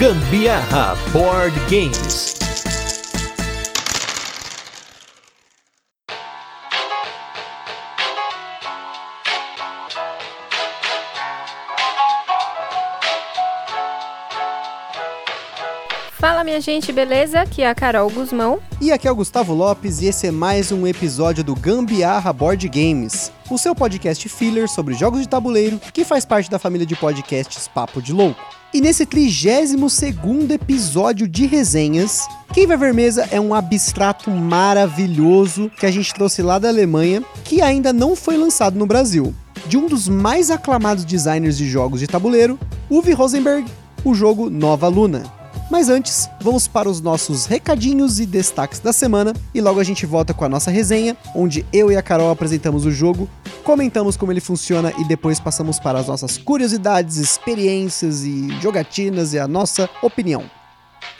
Gambiarra Board Games. Fala minha gente, beleza? Aqui é a Carol Guzmão. E aqui é o Gustavo Lopes e esse é mais um episódio do Gambiarra Board Games, o seu podcast filler sobre jogos de tabuleiro que faz parte da família de podcasts Papo de Louco. E nesse 32 segundo episódio de resenhas, quem vai ver mesa é um abstrato maravilhoso que a gente trouxe lá da Alemanha, que ainda não foi lançado no Brasil. De um dos mais aclamados designers de jogos de tabuleiro, Uwe Rosenberg, o jogo Nova Luna. Mas antes, vamos para os nossos recadinhos e destaques da semana e logo a gente volta com a nossa resenha, onde eu e a Carol apresentamos o jogo, comentamos como ele funciona e depois passamos para as nossas curiosidades, experiências e jogatinas e a nossa opinião.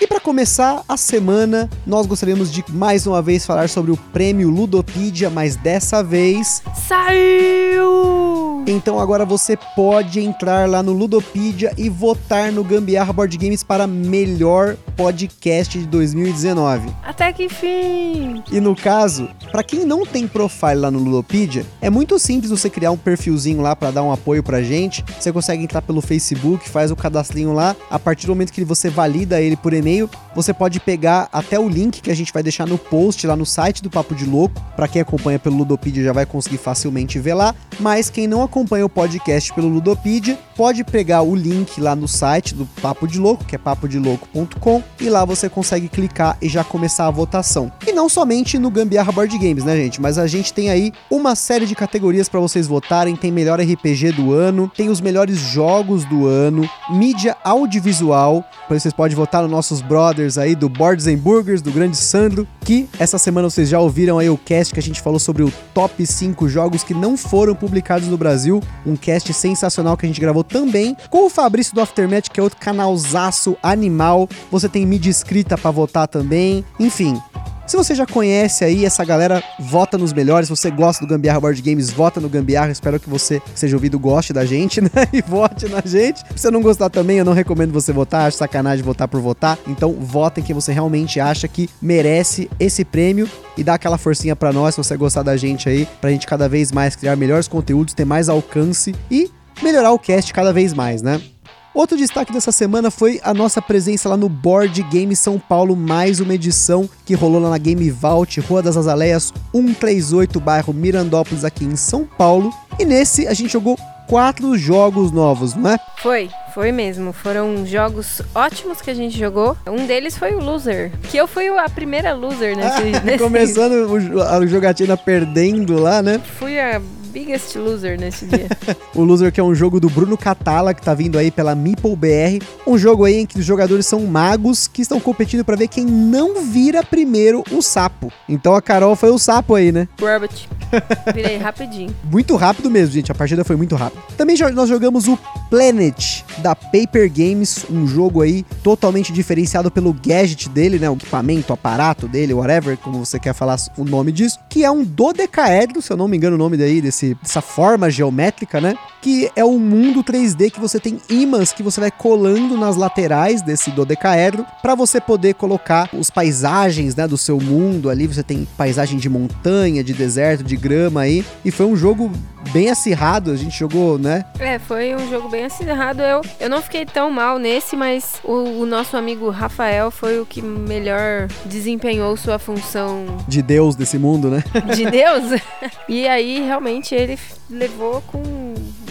E para começar a semana, nós gostaríamos de mais uma vez falar sobre o prêmio Ludopedia, mas dessa vez Saiu! então agora você pode entrar lá no Ludopedia e votar no Gambiarra Board Games para melhor podcast de 2019. Até que fim! E no caso, para quem não tem profile lá no Ludopedia, é muito simples você criar um perfilzinho lá para dar um apoio pra gente. Você consegue entrar pelo Facebook, faz o cadastrinho lá. A partir do momento que você valida ele por e-mail, você pode pegar até o link que a gente vai deixar no post lá no site do Papo de Louco. Para quem acompanha pelo Ludopedia já vai conseguir facilmente ver lá, mas quem não acompanha o podcast pelo Ludopedia, pode pegar o link lá no site do Papo de Louco, que é papodelouco.com, e lá você consegue clicar e já começar a votação. E não somente no Gambiarra Board Games, né, gente? Mas a gente tem aí uma série de categorias para vocês votarem. Tem melhor RPG do ano, tem os melhores jogos do ano, mídia audiovisual. Vocês podem votar nos nossos brothers aí do Boards and Burgers, do grande Sandro, que essa semana vocês já ouviram aí o cast que a gente falou sobre o top 5 jogos que não foram publicados no Brasil. Um cast sensacional que a gente gravou também com o Fabrício do Aftermath, que é outro canalzaço animal. Você tem mídia escrita para votar também. Enfim, se você já conhece aí essa galera, vota nos melhores. Se você gosta do Gambiarra Board Games, vota no Gambiarra. Espero que você seja ouvido goste da gente, né? E vote na gente. Se você não gostar também, eu não recomendo você votar. Acho sacanagem votar por votar. Então, votem quem você realmente acha que merece esse prêmio e dá aquela forcinha pra nós, se você gostar da gente aí, pra gente cada vez mais criar melhores conteúdos, ter mais alcance e melhorar o cast cada vez mais, né? Outro destaque dessa semana foi a nossa presença lá no Board Game São Paulo, mais uma edição que rolou lá na Game Vault, Rua das Azaleias 138, bairro Mirandópolis, aqui em São Paulo. E nesse a gente jogou quatro jogos novos, não é? Foi, foi mesmo. Foram jogos ótimos que a gente jogou. Um deles foi o Loser, que eu fui a primeira loser nesse. nesse... Começando o- a jogatina perdendo lá, né? Fui a biggest loser nesse dia. O Loser, que é um jogo do Bruno Catala, que tá vindo aí pela Meeple BR. Um jogo aí em que os jogadores são magos que estão competindo pra ver quem não vira primeiro o sapo. Então a Carol foi o sapo aí, né? Rabbit. Virei rapidinho. Muito rápido mesmo, gente. A partida foi muito rápida. Também nós jogamos o Planet da Paper Games, um jogo aí totalmente diferenciado pelo gadget dele, né? O equipamento, o aparato dele, whatever, como você quer falar o nome disso, que é um dodecaedro, se eu não me engano o nome daí, desse, dessa forma geométrica, né? Que é um mundo 3D que você tem ímãs que você vai colando nas laterais desse dodecaedro para você poder colocar os paisagens, né, do seu mundo ali. Você tem paisagem de montanha, de deserto, de grama aí. E foi um jogo bem acirrado, a gente jogou, né? É, foi um jogo bem acirrado. Eu, eu não fiquei tão mal nesse, mas o, o nosso amigo Rafael foi o que melhor desempenhou sua função De Deus desse mundo, né? de Deus. e aí, realmente, ele levou com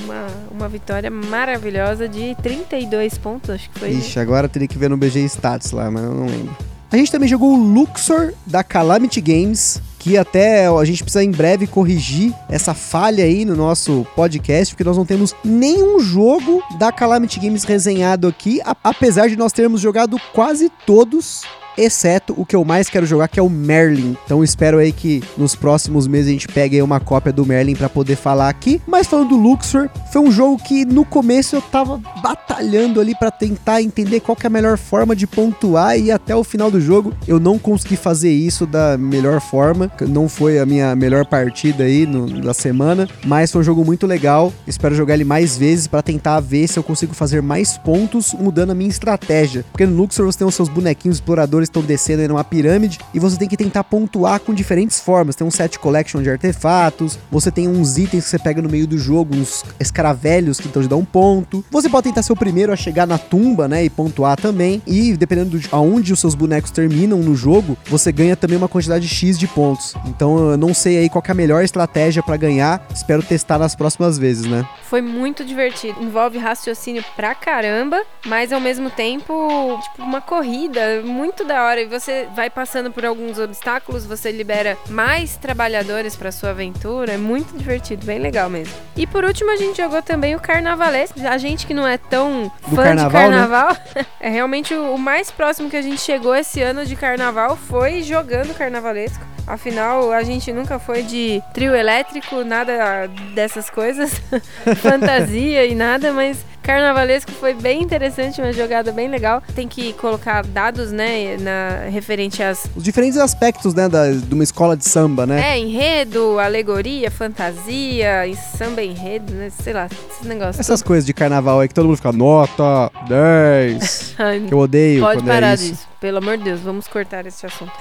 uma, uma vitória maravilhosa de 32 pontos, acho que foi. Ixi, agora teria que ver no BG Stats lá, mas eu não lembro. A gente também jogou o Luxor da Calamity Games, que até a gente precisa em breve corrigir essa falha aí no nosso podcast, porque nós não temos nenhum jogo da Calamity Games resenhado aqui, apesar de nós termos jogado quase todos. Exceto o que eu mais quero jogar, que é o Merlin. Então espero aí que nos próximos meses a gente pegue uma cópia do Merlin pra poder falar aqui. Mas falando do Luxor, foi um jogo que no começo eu tava batalhando ali para tentar entender qual é a melhor forma de pontuar e até o final do jogo. Eu não consegui fazer isso da melhor forma, não foi a minha melhor partida aí no, da semana, mas foi um jogo muito legal. Espero jogar ele mais vezes para tentar ver se eu consigo fazer mais pontos mudando a minha estratégia. Porque no Luxor você tem os seus bonequinhos exploradores estão descendo numa pirâmide e você tem que tentar pontuar com diferentes formas. Tem um set collection de artefatos, você tem uns itens que você pega no meio do jogo, uns escaravelhos que então te dão um ponto. Você pode tentar ser o primeiro a chegar na tumba, né, e pontuar também. E dependendo de aonde os seus bonecos terminam no jogo, você ganha também uma quantidade X de pontos. Então eu não sei aí qual é a melhor estratégia para ganhar. Espero testar nas próximas vezes, né? Foi muito divertido. Envolve raciocínio pra caramba, mas ao mesmo tempo, tipo, uma corrida muito da hora. E você vai passando por alguns obstáculos, você libera mais trabalhadores pra sua aventura. É muito divertido, bem legal mesmo. E por último, a gente jogou também o Carnavalesco. A gente que não é tão Do fã carnaval, de carnaval, é realmente o, o mais próximo que a gente chegou esse ano de carnaval foi jogando Carnavalesco. Afinal, a gente nunca foi de trio elétrico, nada dessas coisas, fantasia e nada, mas Carnavalesco foi bem interessante, uma jogada bem legal. Tem que colocar dados, né, na, referente às. Os diferentes aspectos, né, da, de uma escola de samba, né? É, enredo, alegoria, fantasia, samba enredo, né? Sei lá, esses negócios. Essas coisas de carnaval aí que todo mundo fica nota 10. Ai, que eu odeio Pode quando parar é isso. disso. Pelo amor de Deus, vamos cortar esse assunto.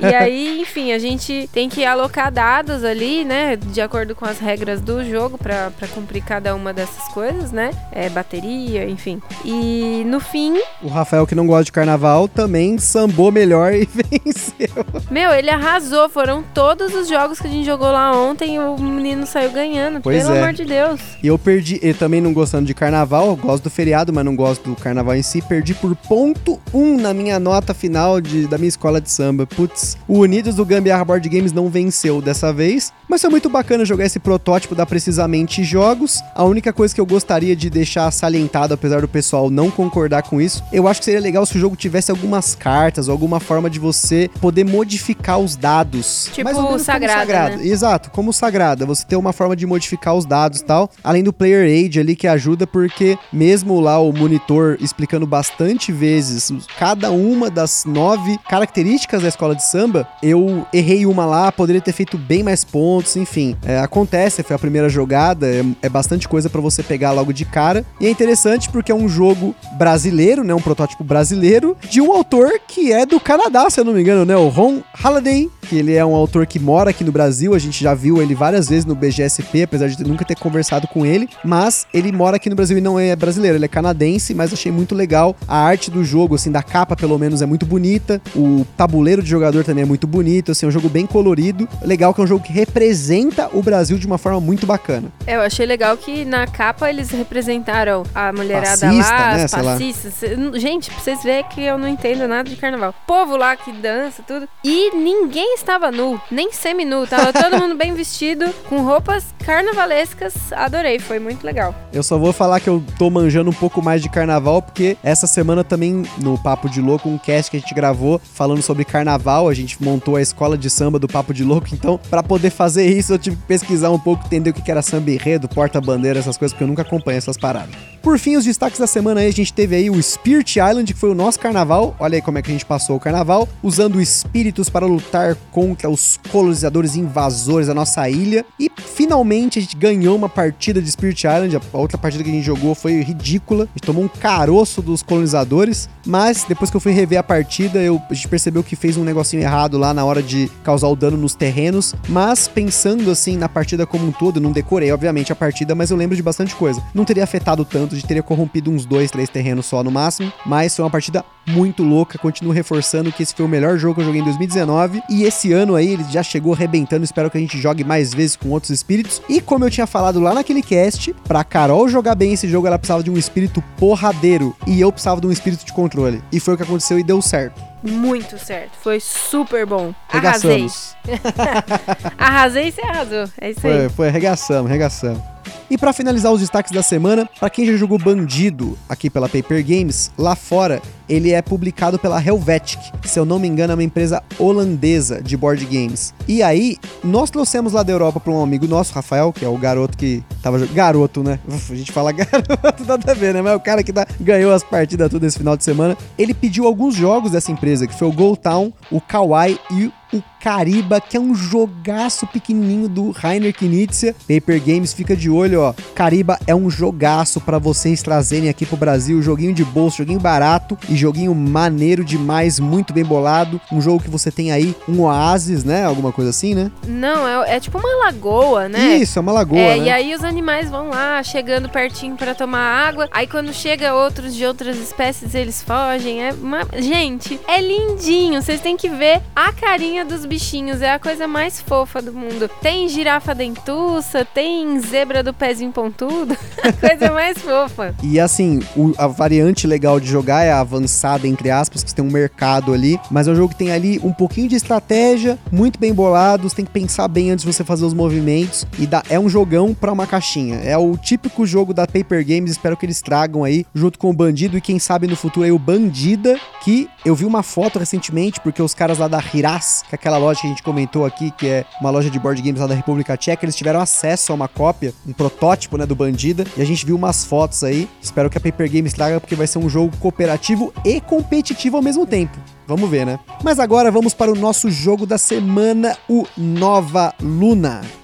e aí, enfim, a gente tem que alocar dados ali, né? De acordo com as regras do jogo pra, pra cumprir cada uma dessas coisas, né? É, bateria, enfim. E no fim, O Rafael, que não gosta de carnaval, também sambou melhor e venceu. meu, ele arrasou. Foram todos os jogos que a gente jogou lá ontem e o menino saiu ganhando. Pois pelo é. amor de Deus. E eu perdi, eu também não gostando de carnaval, gosto do feriado, mas não gosto do carnaval em si. Perdi por ponto um na minha nota final de, da minha escola de samba. Putz, o Unidos do Gambiarra Board Games não venceu dessa vez, mas foi muito bacana jogar esse protótipo da Precisamente Jogos. A única coisa que eu gostaria de deixar salientado, apesar do pessoal não concordar com isso, eu acho que seria legal se o jogo tivesse algumas cartas, alguma forma de você poder modificar os dados. Tipo Mais ou menos como Sagrada, Sagrada. né? Exato, como Sagrada. Você ter uma forma de modificar os dados e tal. Além do Player Aid ali que ajuda, porque mesmo lá o monitor explicando bastante vezes cada uma das nove características da escola de samba, eu errei uma lá, poderia ter feito bem mais pontos, enfim. É, acontece, foi a primeira jogada, é, é bastante coisa pra você pegar logo de cara. E é interessante porque é um jogo brasileiro, né? Um protótipo brasileiro, de um autor que é do Canadá, se eu não me engano, né? O Ron Halliday, que ele é um autor que mora aqui no Brasil, a gente já viu ele várias vezes no BGSP, apesar de nunca ter conversado com ele, mas ele mora aqui no Brasil e não é brasileiro, ele é canadense, mas achei muito legal a arte do jogo, assim, da capa pelo menos é muito bonita, o tabuleiro de jogador também é muito bonito, assim, é um jogo bem colorido, legal que é um jogo que representa o Brasil de uma forma muito bacana. É, Eu achei legal que na capa eles representaram a mulherada Passista, lá, né, lá. passistas. Gente, pra vocês verem que eu não entendo nada de carnaval. Povo lá que dança, tudo. E ninguém estava nu, nem semi-nu. Tava todo mundo bem vestido, com roupas carnavalescas. Adorei, foi muito legal. Eu só vou falar que eu tô manjando um pouco mais de carnaval, porque essa semana também, no Papo de Louco, um cast que a gente gravou falando sobre carnaval, a gente montou a escola de samba do Papo de Louco, então, pra poder fazer isso, eu tive que pesquisar um pouco, entender o que que era samba enredo, porta-bandeira, essas coisas, porque eu nunca acompanho essas paradas. Por fim, os destaques da semana aí, a gente teve aí o Spirit Island, que foi o nosso carnaval. Olha aí como é que a gente passou o carnaval, usando espíritos para lutar contra os colonizadores invasores da nossa ilha. E finalmente a gente ganhou uma partida de Spirit Island. A outra partida que a gente jogou foi ridícula. A gente tomou um caroço dos colonizadores. Mas depois que eu fui rever a partida, eu, a gente percebeu que fez um negocinho errado lá na hora de causar o dano nos terrenos. Mas pensando assim na partida como um todo, não decorei, obviamente, a partida, mas eu lembro de bastante coisa. Não teria afetado tanto, gente teria corrompido uns dois, três terrenos só no máximo. Mas foi uma partida muito louca. Continuo reforçando que esse foi o melhor jogo que eu joguei em 2019. E esse ano aí ele já chegou arrebentando. Espero que a gente jogue mais vezes com outros espíritos. E como eu tinha falado lá naquele cast, pra Carol jogar bem esse jogo, ela precisava de um espírito porradeiro. E eu precisava de um espírito de controle. E foi o que aconteceu e deu certo. Muito certo. Foi super bom. Arrasei. Arrasei e você arrasou. É isso aí. Foi, foi arregaçamos, arregaçamos. E para finalizar os destaques da semana, para quem já jogou Bandido aqui pela Paper Games, lá fora ele é publicado pela Helvetic, se eu não me engano é uma empresa holandesa de board games. E aí, nós trouxemos lá da Europa para um amigo nosso, Rafael, que é o garoto que tava garoto, né? Uf, a gente fala garoto, nada a ver, né? Mas é o cara que tá, ganhou as partidas tudo esse final de semana. Ele pediu alguns jogos dessa empresa, que foi o Go Town, o Kawaii e o Cariba, que é um jogaço pequenininho do Rainer Knizia. Paper Games, fica de olho, ó. Cariba é um jogaço para vocês trazerem aqui pro Brasil. Joguinho de bolso, joguinho barato e joguinho maneiro demais, muito bem bolado. Um jogo que você tem aí um oásis, né? Alguma coisa assim, né? Não, é, é tipo uma lagoa, né? Isso, é uma lagoa, É, né? e aí os animais vão lá, chegando pertinho para tomar água. Aí quando chega outros de outras espécies, eles fogem. É uma... Gente, é lindinho. Vocês têm que ver a carinha dos bichinhos. É a coisa mais fofa do mundo. Tem girafa dentuça, tem zebra do pezinho pontudo. a coisa mais fofa. E assim, o- a variante legal de jogar é a avançada, entre aspas, que tem um mercado ali. Mas é um jogo que tem ali um pouquinho de estratégia, muito bem bolado. Você tem que pensar bem antes de você fazer os movimentos. E dá, é um jogão pra uma caixinha. É o típico jogo da Paper Games. Espero que eles tragam aí, junto com o Bandido. E quem sabe no futuro aí o Bandida, que eu vi uma foto recentemente, porque os caras lá da Hiras, que aquela loja que a gente comentou aqui, que é uma loja de board games lá da República Tcheca, eles tiveram acesso a uma cópia, um protótipo, né, do Bandida, e a gente viu umas fotos aí. Espero que a Paper Games traga, porque vai ser um jogo cooperativo e competitivo ao mesmo tempo. Vamos ver, né? Mas agora vamos para o nosso jogo da semana, o Nova Luna.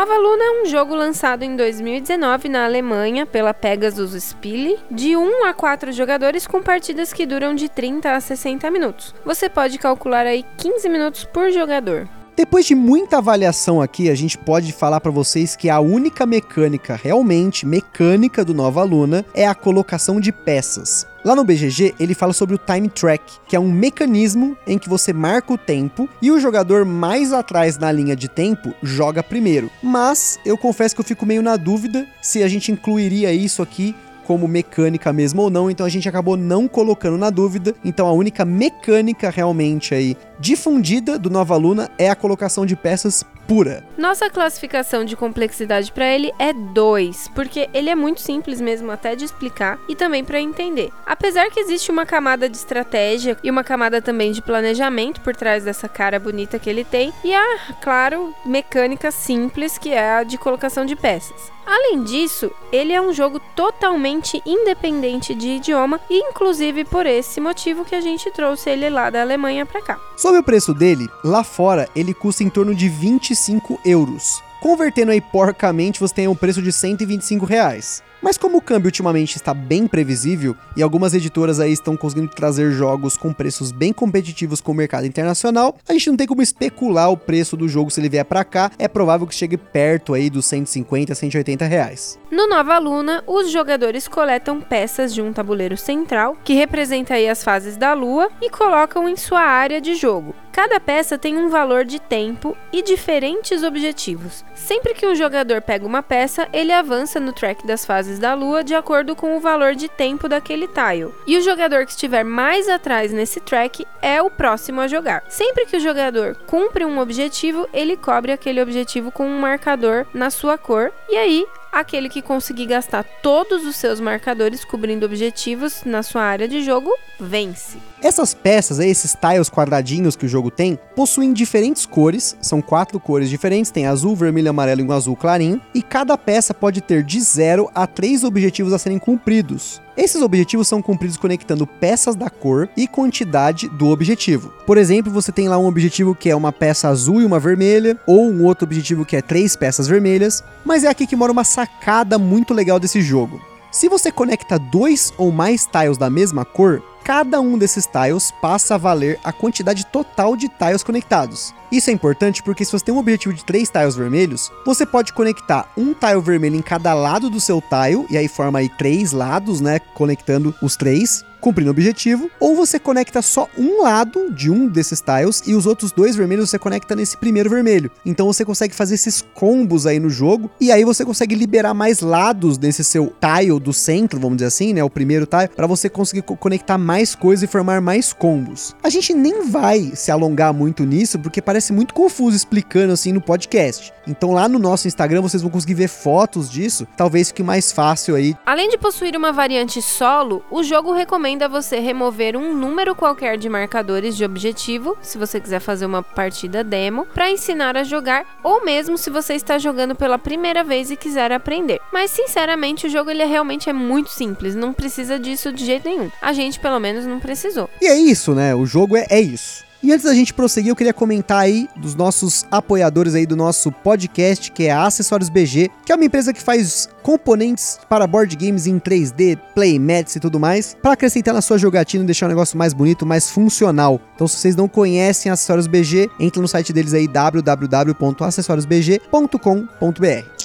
Nova Luna é um jogo lançado em 2019 na Alemanha pela Pegasus Spiele, de 1 a 4 jogadores com partidas que duram de 30 a 60 minutos. Você pode calcular aí 15 minutos por jogador. Depois de muita avaliação aqui, a gente pode falar pra vocês que a única mecânica realmente mecânica do Nova Luna é a colocação de peças. Lá no BGG, ele fala sobre o Time Track, que é um mecanismo em que você marca o tempo e o jogador mais atrás na linha de tempo joga primeiro. Mas eu confesso que eu fico meio na dúvida se a gente incluiria isso aqui como mecânica mesmo ou não, então a gente acabou não colocando na dúvida. Então a única mecânica realmente aí difundida do Nova Luna é a colocação de peças pura. Nossa classificação de complexidade para ele é 2, porque ele é muito simples mesmo até de explicar e também para entender. Apesar que existe uma camada de estratégia e uma camada também de planejamento por trás dessa cara bonita que ele tem, e a, claro, mecânica simples que é a de colocação de peças. Além disso, ele é um jogo totalmente independente de idioma e inclusive por esse motivo que a gente trouxe ele lá da Alemanha para cá. Sobre o preço dele, lá fora ele custa em torno de 25 euros. Convertendo aí porcamente, você tem um preço de 125 reais. Mas como o câmbio ultimamente está bem previsível e algumas editoras aí estão conseguindo trazer jogos com preços bem competitivos com o mercado internacional, a gente não tem como especular o preço do jogo se ele vier para cá. É provável que chegue perto aí dos 150 a 180 reais. No Nova Luna, os jogadores coletam peças de um tabuleiro central, que representa aí as fases da lua, e colocam em sua área de jogo. Cada peça tem um valor de tempo e diferentes objetivos. Sempre que um jogador pega uma peça, ele avança no track das fases da lua de acordo com o valor de tempo daquele tile. E o jogador que estiver mais atrás nesse track é o próximo a jogar. Sempre que o jogador cumpre um objetivo, ele cobre aquele objetivo com um marcador na sua cor, e aí aquele que conseguir gastar todos os seus marcadores cobrindo objetivos na sua área de jogo vence. Essas peças, esses tiles quadradinhos que o jogo tem, possuem diferentes cores, são quatro cores diferentes, tem azul, vermelho, amarelo e um azul clarinho, e cada peça pode ter de 0 a 3 objetivos a serem cumpridos. Esses objetivos são cumpridos conectando peças da cor e quantidade do objetivo. Por exemplo, você tem lá um objetivo que é uma peça azul e uma vermelha, ou um outro objetivo que é três peças vermelhas, mas é aqui que mora uma sacada muito legal desse jogo. Se você conecta dois ou mais tiles da mesma cor, cada um desses tiles passa a valer a quantidade total de tiles conectados. Isso é importante porque se você tem um objetivo de três tiles vermelhos, você pode conectar um tile vermelho em cada lado do seu tile, e aí forma aí três lados, né, conectando os três. Cumprindo o objetivo, ou você conecta só um lado de um desses tiles e os outros dois vermelhos você conecta nesse primeiro vermelho. Então você consegue fazer esses combos aí no jogo e aí você consegue liberar mais lados desse seu tile do centro, vamos dizer assim, né, o primeiro tile, para você conseguir co conectar mais coisas e formar mais combos. A gente nem vai se alongar muito nisso porque parece muito confuso explicando assim no podcast. Então lá no nosso Instagram vocês vão conseguir ver fotos disso, talvez fique mais fácil aí. Além de possuir uma variante solo, o jogo recomenda você remover um número qualquer de marcadores de objetivo, se você quiser fazer uma partida demo, para ensinar a jogar, ou mesmo se você está jogando pela primeira vez e quiser aprender. Mas sinceramente, o jogo ele é realmente é muito simples, não precisa disso de jeito nenhum. A gente pelo menos não precisou. E é isso, né? O jogo é, é isso. E antes da gente prosseguir, eu queria comentar aí dos nossos apoiadores aí do nosso podcast, que é a Acessórios BG, que é uma empresa que faz componentes para board games em 3D, playmats e tudo mais, para acrescentar na sua jogatina e deixar o negócio mais bonito, mais funcional. Então, se vocês não conhecem Acessórios BG, entre no site deles aí www.acessoriosbg.com.br.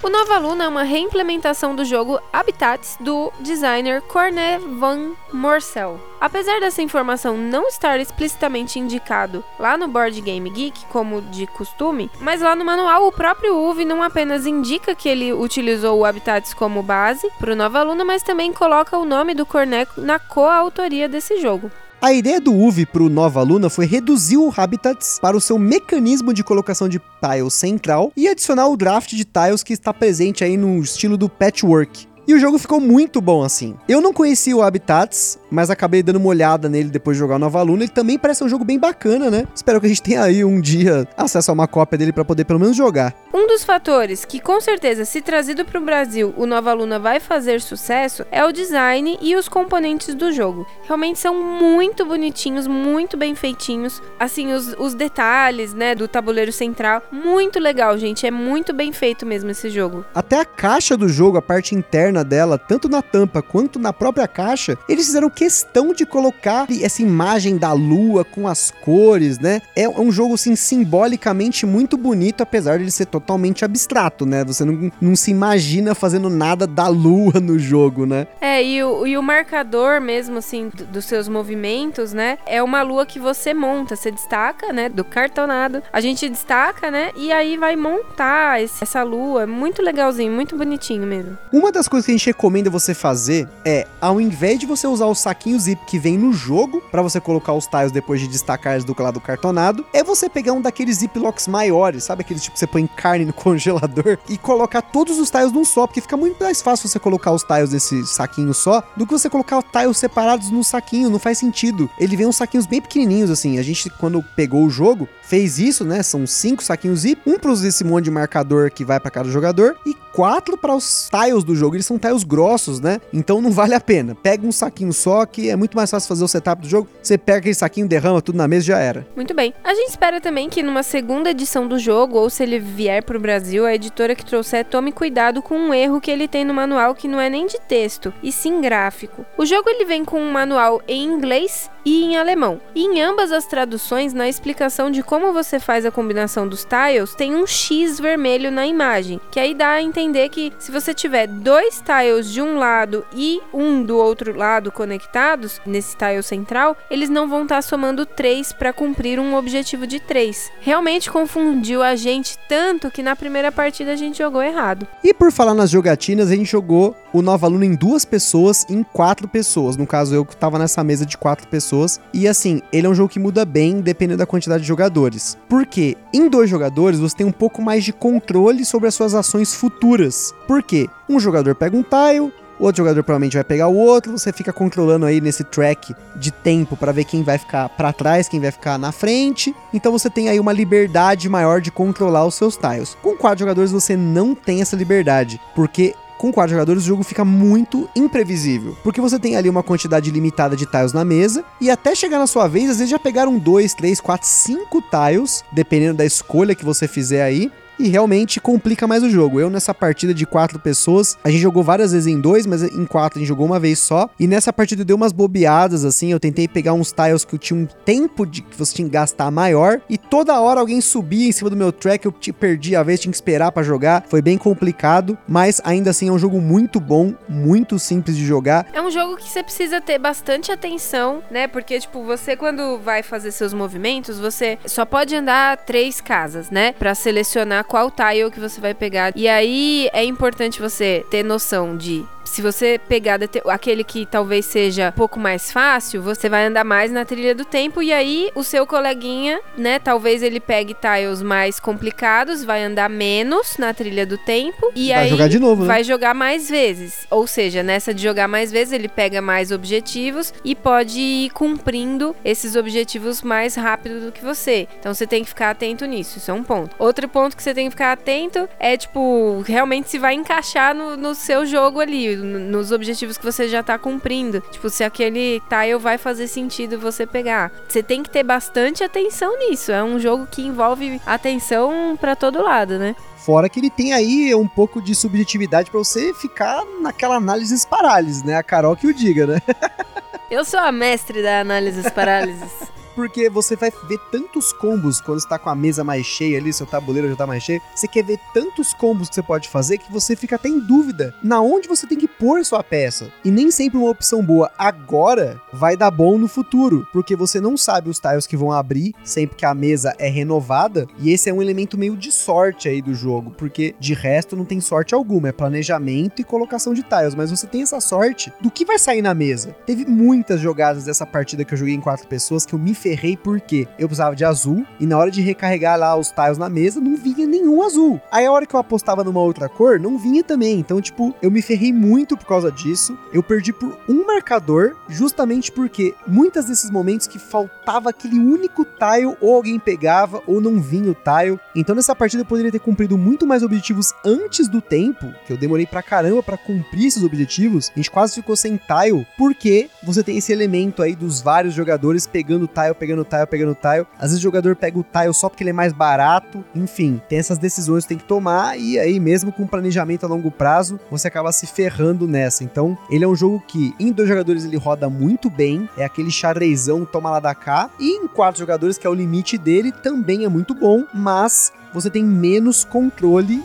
O Nova Luna é uma reimplementação do jogo Habitats do designer Corne van Morcel. Apesar dessa informação não estar explicitamente indicado lá no Board Game Geek, como de costume, mas lá no manual o próprio UV não apenas indica que ele utilizou o Habitats como base para o Nova Luna, mas também coloca o nome do Cornet na coautoria desse jogo. A ideia do UV para o Nova Luna foi reduzir o Habitats para o seu mecanismo de colocação de tiles central e adicionar o draft de tiles que está presente aí no estilo do patchwork. E o jogo ficou muito bom assim. Eu não conhecia o Habitats, mas acabei dando uma olhada nele depois de jogar o Nova Luna. Ele também parece um jogo bem bacana, né? Espero que a gente tenha aí um dia acesso a uma cópia dele para poder pelo menos jogar. Um dos fatores que, com certeza, se trazido para o Brasil, o Nova Luna vai fazer sucesso é o design e os componentes do jogo. Realmente são muito bonitinhos, muito bem feitinhos. Assim, os, os detalhes, né, do tabuleiro central. Muito legal, gente. É muito bem feito mesmo esse jogo. Até a caixa do jogo, a parte interna dela, tanto na tampa quanto na própria caixa, eles fizeram questão de colocar essa imagem da lua com as cores, né? É um jogo, assim, simbolicamente muito bonito, apesar de ele ser totalmente abstrato, né? Você não, não se imagina fazendo nada da lua no jogo, né? É, e o, e o marcador mesmo, assim, do, dos seus movimentos, né? É uma lua que você monta, você destaca, né? Do cartonado. A gente destaca, né? E aí vai montar esse, essa lua. Muito legalzinho, muito bonitinho mesmo. Uma das coisas que a gente recomenda você fazer é, ao invés de você usar o saquinho zip que vem no jogo, para você colocar os tiles depois de destacar eles do lado cartonado, é você pegar um daqueles ziplocs maiores, sabe aqueles tipo que você põe carne no congelador e colocar todos os tiles num só, porque fica muito mais fácil você colocar os tiles nesse saquinho só do que você colocar tiles separados no saquinho, não faz sentido. Ele vem uns saquinhos bem pequenininhos assim. A gente quando pegou o jogo, fez isso, né? São cinco saquinhos zip, um para esse monte de marcador que vai para cada jogador e quatro para os tiles do jogo. Eles são tiles grossos, né? Então não vale a pena. Pega um saquinho só que é muito mais fácil fazer o setup do jogo. Você pega aquele saquinho, derrama tudo na mesa e já era. Muito bem. A gente espera também que numa segunda edição do jogo, ou se ele vier pro Brasil, a editora que trouxer tome cuidado com um erro que ele tem no manual que não é nem de texto, e sim gráfico. O jogo ele vem com um manual em inglês e em alemão. E em ambas as traduções, na explicação de como você faz a combinação dos tiles, tem um X vermelho na imagem, que aí dá a entender que se você tiver dois tiles de um lado e um do outro lado conectados nesse tile central, eles não vão estar tá somando 3 para cumprir um objetivo de 3. Realmente confundiu a gente tanto que na primeira partida a gente jogou errado. E por falar nas jogatinas, a gente jogou o Nova Luna em duas pessoas em quatro pessoas. No caso, eu que tava nessa mesa de quatro pessoas. E assim, ele é um jogo que muda bem dependendo da quantidade de jogadores. Porque em dois jogadores você tem um pouco mais de controle sobre as suas ações futuras. Por quê? Um jogador pega um tile, o outro jogador provavelmente vai pegar o outro, você fica controlando aí nesse track de tempo para ver quem vai ficar para trás, quem vai ficar na frente. Então você tem aí uma liberdade maior de controlar os seus tiles. Com quatro jogadores você não tem essa liberdade, porque com quatro jogadores o jogo fica muito imprevisível. Porque você tem ali uma quantidade limitada de tiles na mesa, e até chegar na sua vez, às vezes já pegaram dois, três, quatro, cinco tiles, dependendo da escolha que você fizer aí. E realmente complica mais o jogo. Eu nessa partida de quatro pessoas, a gente jogou várias vezes em dois, mas em quatro a gente jogou uma vez só. E nessa partida deu umas bobeadas assim, eu tentei pegar uns tiles que eu tinha um tempo de que você tinha que gastar maior e toda hora alguém subia em cima do meu track, eu te perdi a vez, tinha que esperar para jogar. Foi bem complicado, mas ainda assim é um jogo muito bom, muito simples de jogar. É um jogo que você precisa ter bastante atenção, né? Porque tipo, você quando vai fazer seus movimentos, você só pode andar três casas, né? Para selecionar qual tile que você vai pegar. E aí é importante você ter noção de se você pegar aquele que talvez seja um pouco mais fácil, você vai andar mais na trilha do tempo e aí o seu coleguinha, né, talvez ele pegue tiles mais complicados, vai andar menos na trilha do tempo e vai aí jogar de novo, né? vai jogar mais vezes. Ou seja, nessa de jogar mais vezes, ele pega mais objetivos e pode ir cumprindo esses objetivos mais rápido do que você. Então você tem que ficar atento nisso, isso é um ponto. Outro ponto que você tem que ficar atento é tipo, realmente se vai encaixar no, no seu jogo ali, nos objetivos que você já tá cumprindo. Tipo, se aquele tile vai fazer sentido você pegar. Você tem que ter bastante atenção nisso. É um jogo que envolve atenção para todo lado, né? Fora que ele tem aí um pouco de subjetividade para você ficar naquela análise parálise, né? A Carol que o diga, né? Eu sou a mestre da análise parálises porque você vai ver tantos combos quando está com a mesa mais cheia ali, seu tabuleiro já tá mais cheio. Você quer ver tantos combos que você pode fazer que você fica até em dúvida na onde você tem que pôr sua peça. E nem sempre uma opção boa agora vai dar bom no futuro, porque você não sabe os tiles que vão abrir sempre que a mesa é renovada. E esse é um elemento meio de sorte aí do jogo, porque de resto não tem sorte alguma, é planejamento e colocação de tiles, mas você tem essa sorte do que vai sair na mesa. Teve muitas jogadas dessa partida que eu joguei em quatro pessoas que eu me ferrei porque eu precisava de azul e na hora de recarregar lá os tiles na mesa não vinha nenhum azul. Aí a hora que eu apostava numa outra cor, não vinha também. Então, tipo, eu me ferrei muito por causa disso. Eu perdi por um marcador, justamente porque muitos desses momentos que faltava aquele único tile, ou alguém pegava, ou não vinha o tile. Então, nessa partida eu poderia ter cumprido muito mais objetivos antes do tempo, que eu demorei pra caramba para cumprir esses objetivos. A gente quase ficou sem tile, porque você tem esse elemento aí dos vários jogadores pegando tile pegando tile, pegando tile. Às vezes o jogador pega o tile só porque ele é mais barato. Enfim, tem essas decisões que tem que tomar e aí mesmo com planejamento a longo prazo, você acaba se ferrando nessa. Então, ele é um jogo que em dois jogadores ele roda muito bem, é aquele xadrezão toma lá da cá, e em quatro jogadores, que é o limite dele, também é muito bom, mas você tem menos controle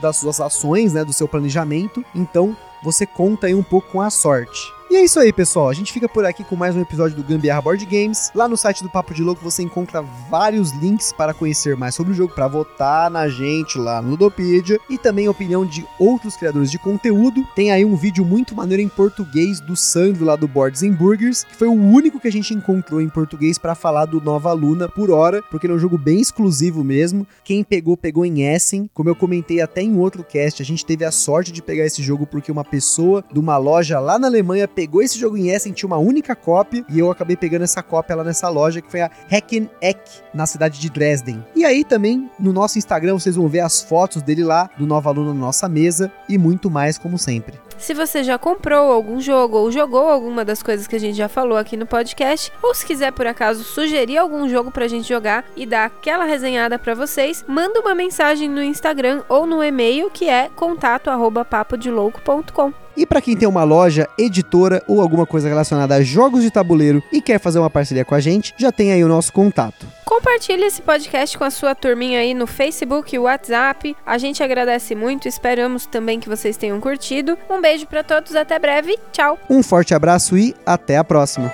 das suas ações, né, do seu planejamento. Então, você conta aí um pouco com a sorte. E é isso aí, pessoal. A gente fica por aqui com mais um episódio do Gambiarra Board Games. Lá no site do Papo de Louco você encontra vários links para conhecer mais sobre o jogo, para votar na gente lá no Ludopedia e também a opinião de outros criadores de conteúdo. Tem aí um vídeo muito maneiro em português do Sandro lá do Boards and Burgers, que foi o único que a gente encontrou em português para falar do Nova Luna por hora, porque ele é um jogo bem exclusivo mesmo. Quem pegou, pegou em Essen. Como eu comentei até em outro cast, a gente teve a sorte de pegar esse jogo porque uma pessoa de uma loja lá na Alemanha pegou esse jogo em Essen, tinha uma única cópia, e eu acabei pegando essa cópia lá nessa loja, que foi a Hacken Eck, na cidade de Dresden. E aí também, no nosso Instagram, vocês vão ver as fotos dele lá, do Nova Luna na nossa mesa, e muito mais, como sempre. Se você já comprou algum jogo ou jogou alguma das coisas que a gente já falou aqui no podcast, ou se quiser por acaso sugerir algum jogo pra gente jogar e dar aquela resenhada para vocês, manda uma mensagem no Instagram ou no e-mail que é contato@papodelouco.com. E para quem tem uma loja, editora ou alguma coisa relacionada a jogos de tabuleiro e quer fazer uma parceria com a gente, já tem aí o nosso contato. Compartilhe esse podcast com a sua turminha aí no Facebook e WhatsApp. A gente agradece muito, esperamos também que vocês tenham curtido. Beijo para todos, até breve. Tchau. Um forte abraço e até a próxima.